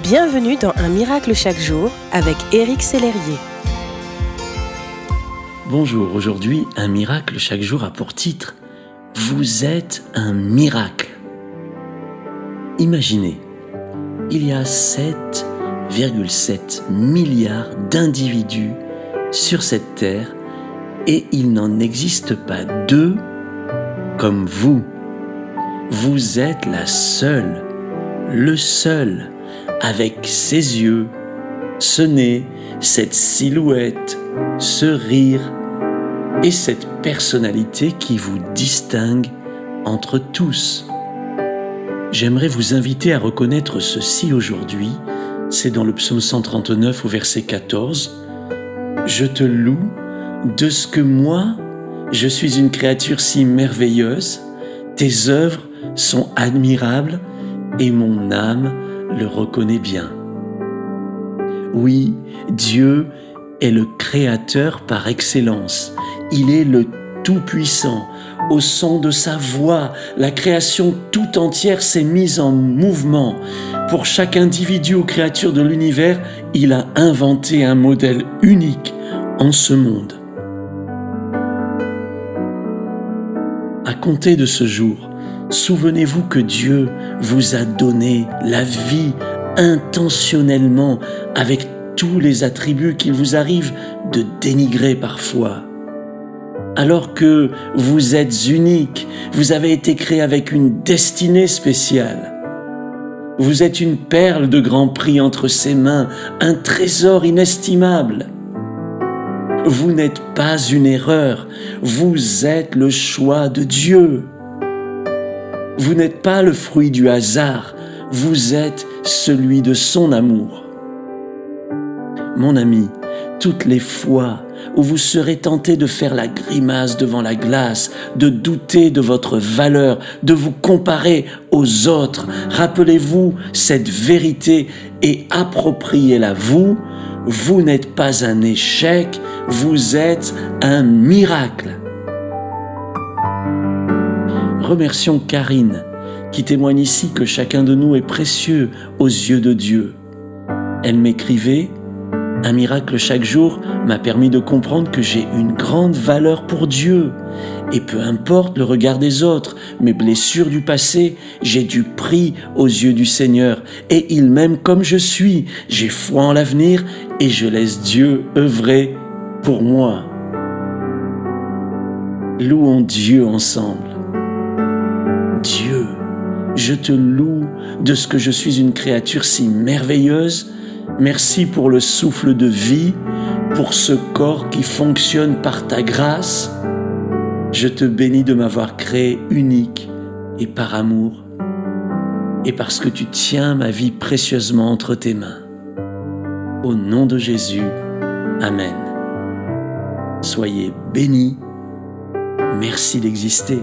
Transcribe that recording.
Bienvenue dans Un miracle chaque jour avec Éric Sellerier. Bonjour, aujourd'hui, Un miracle chaque jour a pour titre Vous êtes un miracle. Imaginez, il y a 7,7 milliards d'individus sur cette terre et il n'en existe pas deux comme vous. Vous êtes la seule, le seul, avec ses yeux, ce nez, cette silhouette, ce rire et cette personnalité qui vous distingue entre tous. J'aimerais vous inviter à reconnaître ceci aujourd'hui. C'est dans le psaume 139 au verset 14. Je te loue de ce que moi, je suis une créature si merveilleuse, tes œuvres sont admirables et mon âme le reconnaît bien. Oui, Dieu est le Créateur par excellence. Il est le Tout-Puissant. Au son de sa voix, la création tout entière s'est mise en mouvement. Pour chaque individu ou créature de l'univers, il a inventé un modèle unique en ce monde. À compter de ce jour, souvenez-vous que Dieu vous a donné la vie intentionnellement avec tous les attributs qu'il vous arrive de dénigrer parfois. Alors que vous êtes unique, vous avez été créé avec une destinée spéciale. Vous êtes une perle de grand prix entre ses mains, un trésor inestimable. Vous n'êtes pas une erreur, vous êtes le choix de Dieu. Vous n'êtes pas le fruit du hasard, vous êtes celui de son amour. Mon ami, toutes les fois où vous serez tenté de faire la grimace devant la glace, de douter de votre valeur, de vous comparer aux autres, rappelez-vous cette vérité et appropriez-la vous. Vous n'êtes pas un échec, vous êtes un miracle. Remercions Karine qui témoigne ici que chacun de nous est précieux aux yeux de Dieu. Elle m'écrivait un miracle chaque jour m'a permis de comprendre que j'ai une grande valeur pour Dieu. Et peu importe le regard des autres, mes blessures du passé, j'ai du prix aux yeux du Seigneur. Et il m'aime comme je suis. J'ai foi en l'avenir et je laisse Dieu œuvrer pour moi. Louons Dieu ensemble. Dieu, je te loue de ce que je suis une créature si merveilleuse Merci pour le souffle de vie, pour ce corps qui fonctionne par ta grâce. Je te bénis de m'avoir créé unique et par amour, et parce que tu tiens ma vie précieusement entre tes mains. Au nom de Jésus, Amen. Soyez bénis. Merci d'exister.